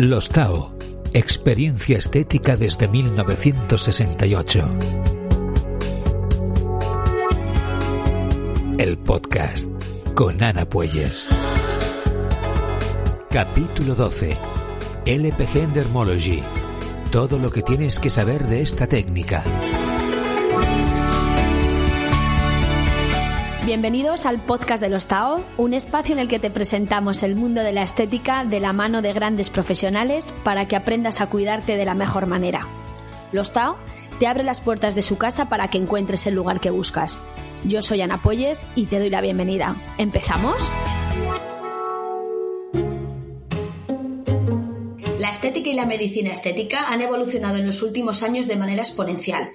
Los Tao, experiencia estética desde 1968. El podcast con Ana Puelles. Capítulo 12. LPG en Dermology. Todo lo que tienes que saber de esta técnica. Bienvenidos al podcast de los Tao, un espacio en el que te presentamos el mundo de la estética de la mano de grandes profesionales para que aprendas a cuidarte de la mejor manera. Los Tao te abre las puertas de su casa para que encuentres el lugar que buscas. Yo soy Ana Poyes y te doy la bienvenida. ¿Empezamos? La estética y la medicina estética han evolucionado en los últimos años de manera exponencial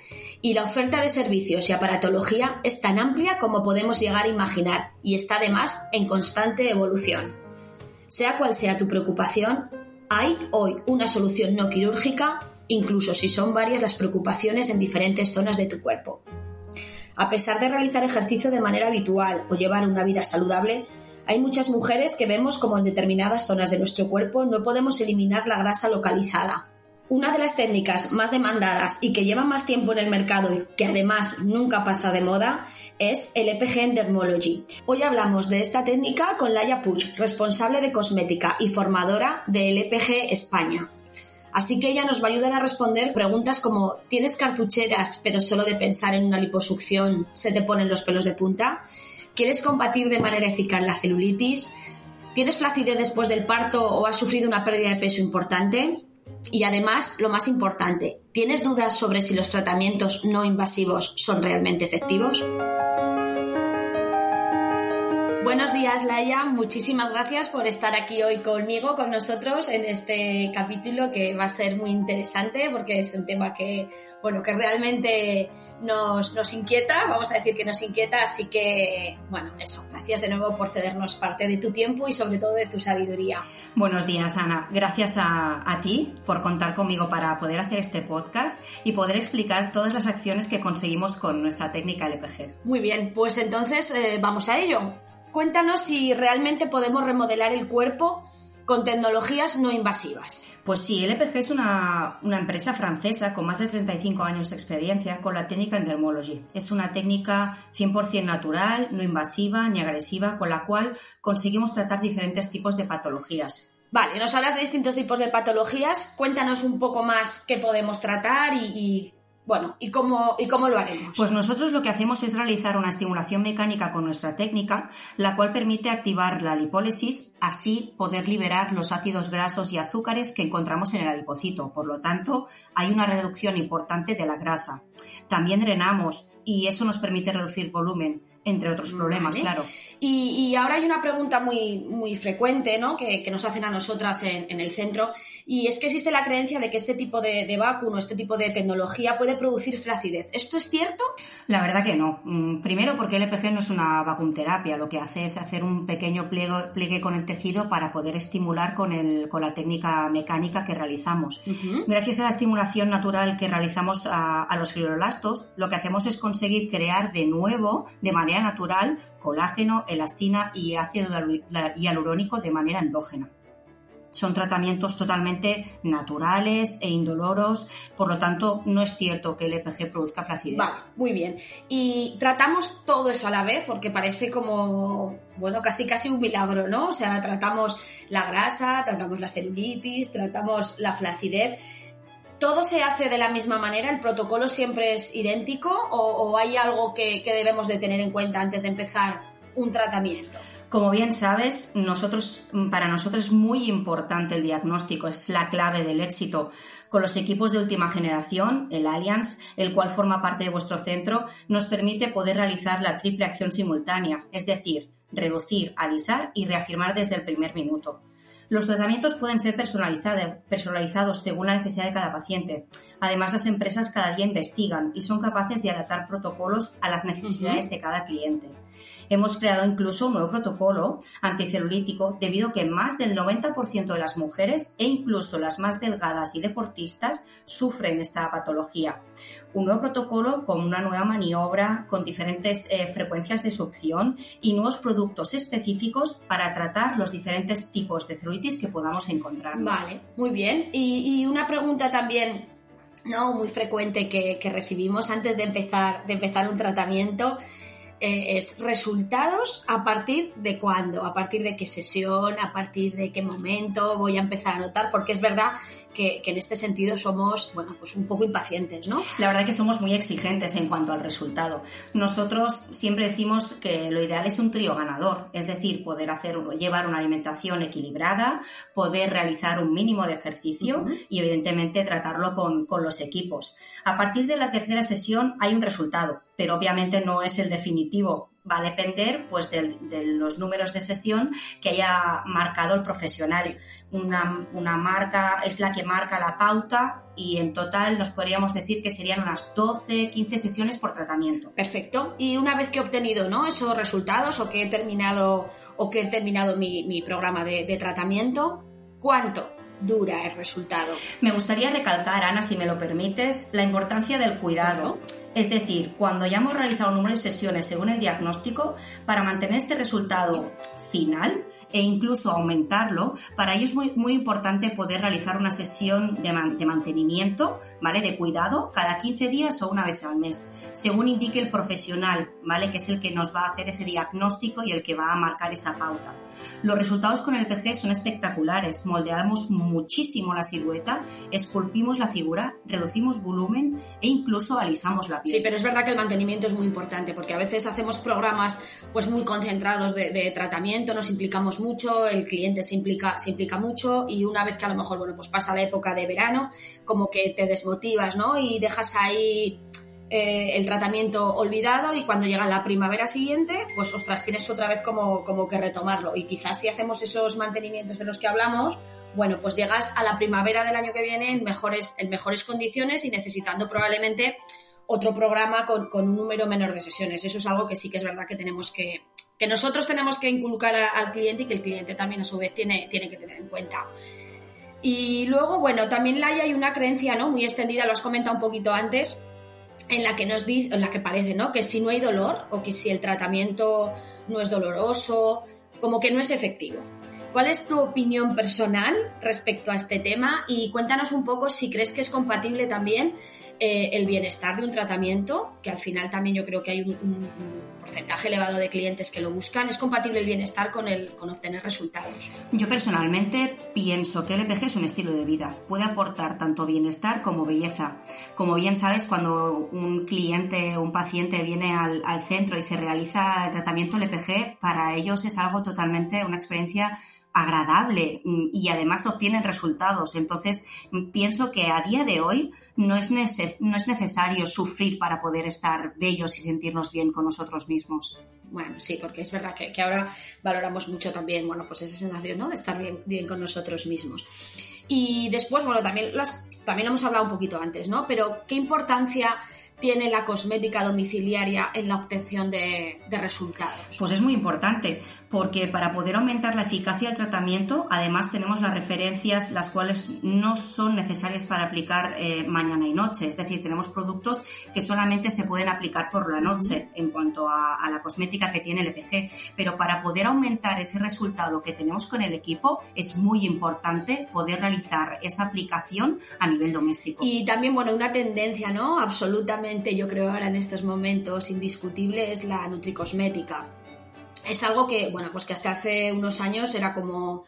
y la oferta de servicios y aparatología es tan amplia como podemos llegar a imaginar y está además en constante evolución. Sea cual sea tu preocupación, hay hoy una solución no quirúrgica, incluso si son varias las preocupaciones en diferentes zonas de tu cuerpo. A pesar de realizar ejercicio de manera habitual o llevar una vida saludable, hay muchas mujeres que vemos como en determinadas zonas de nuestro cuerpo no podemos eliminar la grasa localizada una de las técnicas más demandadas y que lleva más tiempo en el mercado y que además nunca pasa de moda es el EPG en Dermology. Hoy hablamos de esta técnica con Laia Puig, responsable de cosmética y formadora del EPG España. Así que ella nos va a ayudar a responder preguntas como ¿tienes cartucheras pero solo de pensar en una liposucción se te ponen los pelos de punta? ¿Quieres combatir de manera eficaz la celulitis? ¿Tienes flacidez después del parto o has sufrido una pérdida de peso importante? Y además, lo más importante, ¿tienes dudas sobre si los tratamientos no invasivos son realmente efectivos? Buenos días, Laia. Muchísimas gracias por estar aquí hoy conmigo, con nosotros, en este capítulo que va a ser muy interesante porque es un tema que, bueno, que realmente nos, nos inquieta, vamos a decir que nos inquieta, así que, bueno, eso, gracias de nuevo por cedernos parte de tu tiempo y sobre todo de tu sabiduría. Buenos días, Ana. Gracias a, a ti por contar conmigo para poder hacer este podcast y poder explicar todas las acciones que conseguimos con nuestra técnica LPG. Muy bien, pues entonces eh, vamos a ello. Cuéntanos si realmente podemos remodelar el cuerpo con tecnologías no invasivas. Pues sí, LPG es una, una, empresa francesa con más de 35 años de experiencia con la técnica en Dermology. Es una técnica 100% natural, no invasiva ni agresiva, con la cual conseguimos tratar diferentes tipos de patologías. Vale, nos hablas de distintos tipos de patologías. Cuéntanos un poco más qué podemos tratar y, y bueno, ¿y cómo, ¿y cómo lo haremos? Pues nosotros lo que hacemos es realizar una estimulación mecánica con nuestra técnica, la cual permite activar la lipólisis, así poder liberar los ácidos grasos y azúcares que encontramos en el adipocito. Por lo tanto, hay una reducción importante de la grasa. También drenamos y eso nos permite reducir volumen entre otros problemas, Vale. claro. Y, y, ahora hay una pregunta muy, muy frecuente ¿no? que, que nos hacen a nosotras en, en, el centro y es que existe la creencia de que este tipo de, de vacuno, este tipo de tecnología puede producir flacidez. ¿Esto es cierto? La verdad que no. Mm, primero porque el LPG no es una vacunterapia, lo que hace es hacer un pequeño pliegue, pliegue con el tejido para poder estimular con, el, con la técnica mecánica que realizamos. Uh -huh. Gracias a la estimulación natural que realizamos a, a los fibroblastos, lo que hacemos es conseguir crear de nuevo, de manera natural colágeno, elastina y ácido hialurónico de manera endógena. Son tratamientos totalmente naturales e indoloros, por lo tanto no es cierto que el EPG produzca flacidez. Vale, muy bien. Y tratamos todo eso a la vez porque parece como, bueno, casi casi un milagro, ¿no? O sea, tratamos la grasa, tratamos la celulitis, tratamos la flacidez. ¿Todo se hace de la misma manera? ¿El protocolo siempre es idéntico o, hay algo que, que, debemos de tener en cuenta antes de empezar un tratamiento? Como bien sabes, nosotros, para nosotros es muy importante el diagnóstico, es la clave del éxito. Con los equipos de última generación, el Allianz, el cual forma parte de vuestro centro, nos permite poder realizar la triple acción simultánea, es decir, reducir, alisar y reafirmar desde el primer minuto. Los tratamientos pueden ser personalizados según la necesidad de cada paciente. Además, las empresas cada día investigan y son capaces de adaptar protocolos a las necesidades uh -huh. de cada cliente. Hemos creado incluso un nuevo protocolo anticelulítico debido a que más del 90% de las mujeres e incluso las más delgadas y deportistas sufren esta patología. Un nuevo protocolo con una nueva maniobra, con diferentes eh, frecuencias de succión y nuevos productos específicos para tratar los diferentes tipos de celulitis que podamos encontrar. Vale, muy bien. Y, una pregunta también no muy frecuente que, que recibimos antes de empezar, de empezar un tratamiento eh, es resultados a partir de cuándo, a partir de qué sesión, a partir de qué momento voy a empezar a notar, porque es verdad que, en este sentido somos, bueno, pues un poco impacientes, ¿no? La verdad que somos muy exigentes en cuanto al resultado. Nosotros siempre decimos que lo ideal es un trío ganador, es decir, poder hacer, llevar una alimentación equilibrada, poder realizar un mínimo de ejercicio y evidentemente tratarlo con, con los equipos. A partir de la tercera sesión hay un resultado, pero obviamente no es el definitivo. Va a depender pues, de, los números de sesión que haya marcado el profesional. Una, una, marca es la que marca la pauta y en total nos podríamos decir que serían unas 12, 15 sesiones por tratamiento. Perfecto. Y una vez que he obtenido ¿no? esos resultados o que he terminado, o que he terminado mi, mi programa de, de tratamiento, ¿cuánto dura el resultado? Me gustaría recalcar, Ana, si me lo permites, la importancia del cuidado. Es decir, cuando ya hemos realizado un número de sesiones según el diagnóstico, para mantener este resultado final e incluso aumentarlo, para ello es muy, muy importante poder realizar una sesión de, de, mantenimiento, ¿vale? De cuidado cada 15 días o una vez al mes, según indique el profesional, ¿vale? Que es el que nos va a hacer ese diagnóstico y el que va a marcar esa pauta. Los resultados con el PG son espectaculares, moldeamos muchísimo la silueta, esculpimos la figura, reducimos volumen e incluso alisamos la Sí, pero es verdad que el mantenimiento es muy importante porque a veces hacemos programas pues muy concentrados de, tratamiento, nos implicamos mucho, el cliente se implica, se implica mucho y una vez que a lo mejor, bueno, pues pasa la época de verano, como que te desmotivas, ¿no? Y dejas ahí eh, el tratamiento olvidado y cuando llega la primavera siguiente, pues ostras, tienes otra vez como, como que retomarlo. Y quizás si hacemos esos mantenimientos de los que hablamos, bueno, pues llegas a la primavera del año que viene en mejores, en mejores condiciones y necesitando probablemente otro programa con, un número menor de sesiones. Eso es algo que sí que es verdad que tenemos que, que nosotros tenemos que inculcar al cliente y que el cliente también a su vez tiene, tiene que tener en cuenta. Y luego, bueno, también hay una creencia ¿no? muy extendida, lo has comentado un poquito antes, en la que nos dice, en la que parece, ¿no? Que si no hay dolor o que si el tratamiento no es doloroso, como que no es efectivo. ¿Cuál es tu opinión personal respecto a este tema? Y cuéntanos un poco si crees que es compatible también eh, el bienestar de un tratamiento, que al final también yo creo que hay un, porcentaje elevado de clientes que lo buscan, es compatible el bienestar con, el, con obtener resultados. Yo personalmente pienso que el EPG es un estilo de vida, puede aportar tanto bienestar como belleza. Como bien sabes, cuando un cliente o un paciente viene al, al centro y se realiza el tratamiento LPG, para ellos es algo totalmente una experiencia agradable mm, y además obtienen resultados. Entonces, mm, pienso que a día de hoy no es, no es necesario sufrir para poder estar bellos y sentirnos bien con nosotros mismos. Bueno, sí, porque es verdad que, ahora valoramos mucho también, bueno, pues esa sensación, ¿no? De estar bien, bien con nosotros mismos. Y después, bueno, también, las, también hemos hablado un poquito antes, ¿no? Pero, ¿qué importancia tiene la cosmética domiciliaria en la obtención de, resultados? Pues es muy importante, porque para poder aumentar la eficacia del tratamiento, además tenemos las referencias, las cuales no son necesarias para aplicar eh, mañana y noche. Es decir, tenemos productos que solamente se pueden aplicar por la noche en cuanto a, a la cosmética que tiene el EPG. Pero para poder aumentar ese resultado que tenemos con el equipo, es muy importante poder realizar esa aplicación a nivel doméstico. Y también, bueno, una tendencia, ¿no? Absolutamente yo creo ahora en estos momentos indiscutible es la nutricosmética. Es algo que, bueno, pues que hasta hace unos años era como,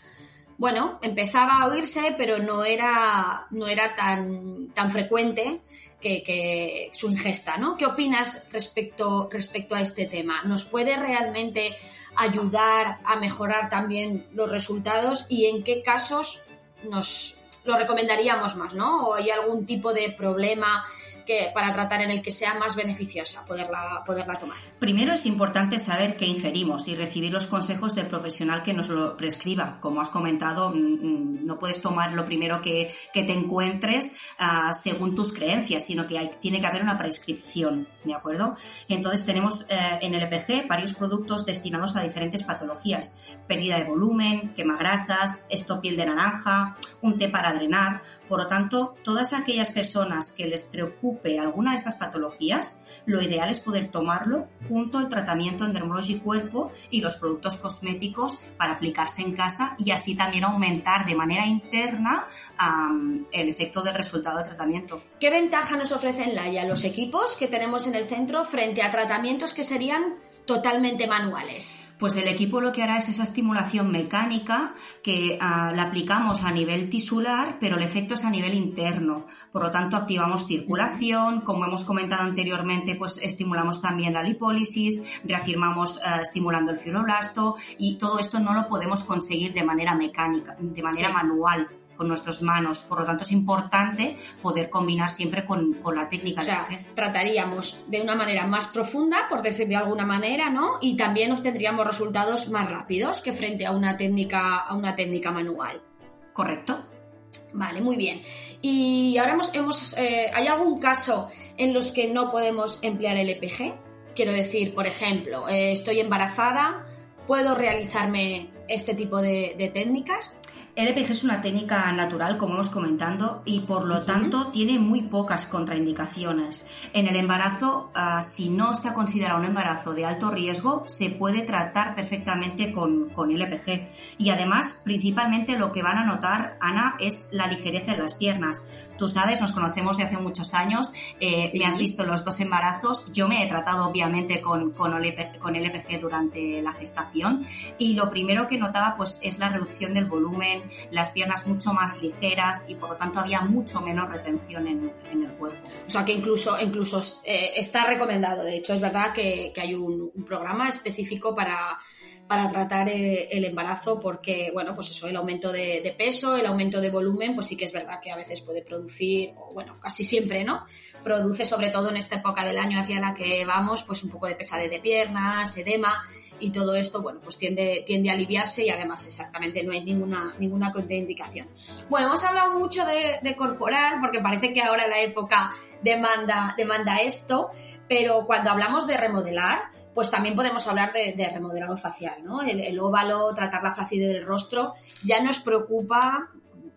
bueno, empezaba a oírse, pero no era, no era tan, tan frecuente que, su ingesta, ¿no? ¿Qué opinas respecto, respecto a este tema? ¿Nos puede realmente ayudar a mejorar también los resultados y en qué casos nos lo recomendaríamos más, ¿no? ¿O hay algún tipo de problema que, para tratar en el que sea más beneficiosa poderla, poderla tomar. Primero es importante saber qué ingerimos y recibir los consejos del profesional que nos lo prescriba. Como has comentado, mm, mm, no puedes tomar lo primero que, te encuentres ah, según tus creencias, sino que hay, tiene que haber una prescripción, ¿de acuerdo? Entonces tenemos eh, en el EPG varios productos destinados a diferentes patologías. Pérdida de volumen, quemagrasas, esto piel de naranja, un té para drenar. Por lo tanto, todas aquellas personas que les preocupe alguna de estas patologías, lo ideal es poder tomarlo junto al tratamiento en Dermology Cuerpo y los productos cosméticos para aplicarse en casa y así también aumentar de manera interna el efecto del resultado del tratamiento. ¿Qué ventaja nos ofrecen Laia los equipos que tenemos en el centro frente a tratamientos que serían totalmente manuales? Pues el equipo lo que hará es esa estimulación mecánica que ah, la aplicamos a nivel tisular, pero el efecto es a nivel interno. Por lo tanto, activamos circulación, como hemos comentado anteriormente, pues estimulamos también la lipólisis, reafirmamos ah, estimulando el fibroblasto y todo esto no lo podemos conseguir de manera mecánica, de manera manual con nuestras manos. Por lo tanto, es importante poder combinar siempre con, la técnica. O sea, trataríamos de una manera más profunda, por decir de alguna manera, ¿no? Y también obtendríamos resultados más rápidos que frente a una técnica, a una técnica manual. ¿Correcto? Vale, muy bien. Y ahora hemos, hemos eh, ¿hay algún caso en los que no podemos emplear el EPG? Quiero decir, por ejemplo, eh, estoy embarazada, ¿puedo realizarme este tipo de técnicas? El EPG es una técnica natural, como hemos comentado, y por lo tanto tiene muy pocas contraindicaciones. En el embarazo, ah, si no está considerado un embarazo de alto riesgo, se puede tratar perfectamente con, con el EPG. Y además, principalmente lo que van a notar, Ana, es la ligereza en las piernas. Tú sabes, nos conocemos de hace muchos años, eh, me has visto los dos embarazos, yo me he tratado obviamente con, con, el EPG, con el EPG durante la gestación y lo primero que notaba pues es la reducción del volumen, las piernas mucho más ligeras y por lo tanto había mucho menos retención en, el cuerpo. O sea que incluso, incluso eh, está recomendado, de hecho es verdad que, hay un, programa específico para, para tratar eh, el embarazo porque, bueno, pues eso, el aumento de, peso, el aumento de volumen, pues sí que es verdad que a veces puede producir, o bueno, casi siempre, ¿no? Produce sobre todo en esta época del año hacia la que vamos, pues un poco de pesadez de piernas, edema y todo esto, bueno, pues tiende, tiende a aliviarse y además exactamente no hay ninguna, ninguna contraindicación. Bueno, hemos hablado mucho de, corporal porque parece que ahora la época demanda, demanda esto, pero cuando hablamos de remodelar, pues también podemos hablar de, remodelado facial, ¿no? El, el, óvalo, tratar la flacidez del rostro, ya nos preocupa,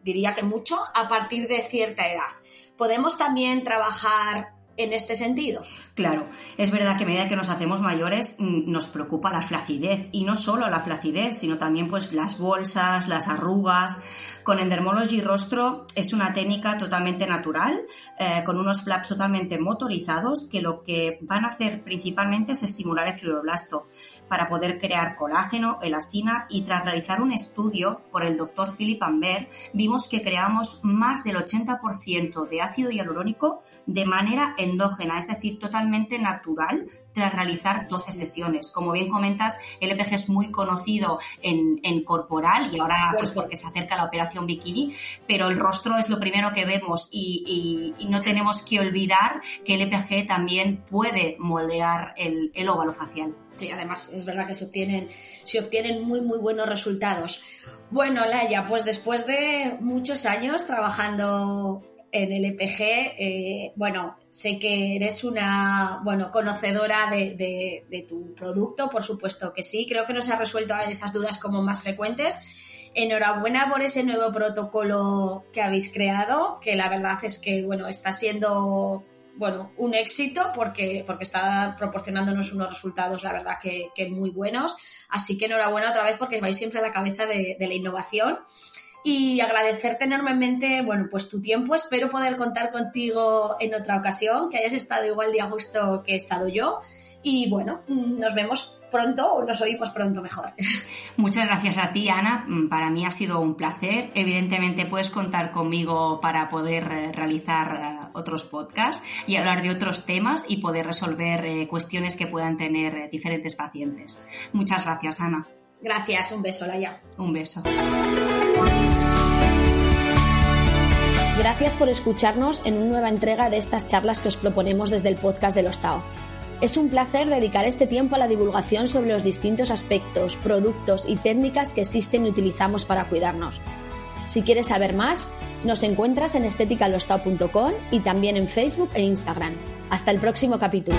diría que mucho, a partir de cierta edad. Podemos también trabajar en este sentido. Claro, es verdad que a medida que nos hacemos mayores mm, nos preocupa la flacidez y no solo la flacidez, sino también pues las bolsas, las arrugas. Con Endermology Rostro es una técnica totalmente natural, eh, con unos flaps totalmente motorizados que lo que van a hacer principalmente es estimular el fibroblasto para poder crear colágeno, elastina y tras realizar un estudio por el doctor Philip Amber vimos que creamos más del 80% de ácido hialurónico de manera endógena, es decir, totalmente natural tras realizar 12 sesiones. Como bien comentas, el EPG es muy conocido en, corporal y ahora pues porque se acerca la operación bikini, pero el rostro es lo primero que vemos y, no tenemos que olvidar que el EPG también puede moldear el, el óvalo facial. Sí, además es verdad que se obtienen, se obtienen muy, muy buenos resultados. Bueno, Laia, pues después de muchos años trabajando en el EPG, eh, bueno, sé que eres una, bueno, conocedora de, tu producto, por supuesto que sí. Creo que nos ha resuelto esas dudas como más frecuentes. Enhorabuena por ese nuevo protocolo que habéis creado, que la verdad es que, bueno, está siendo, bueno, un éxito porque, porque está proporcionándonos unos resultados, la verdad, que, muy buenos. Así que enhorabuena otra vez porque vais siempre a la cabeza de, de la innovación y agradecerte enormemente, bueno, pues tu tiempo. Espero poder contar contigo en otra ocasión, que hayas estado igual de a gusto que he estado yo. Y bueno, nos vemos pronto o nos oímos pronto mejor. Muchas gracias a ti, Ana. Mm, para mí ha sido un placer. Evidentemente puedes contar conmigo para poder eh, realizar eh, otros podcasts y hablar de otros temas y poder resolver eh, cuestiones que puedan tener diferentes pacientes. Muchas gracias, Ana. Gracias, un beso, Laia. Un beso. Gracias por escucharnos en una nueva entrega de estas charlas que os proponemos desde el podcast de los Tao. Es un placer dedicar este tiempo a la divulgación sobre los distintos aspectos, productos y técnicas que existen y utilizamos para cuidarnos. Si quieres saber más, nos encuentras en esteticalostao.com y también en Facebook e Instagram. Hasta el próximo capítulo.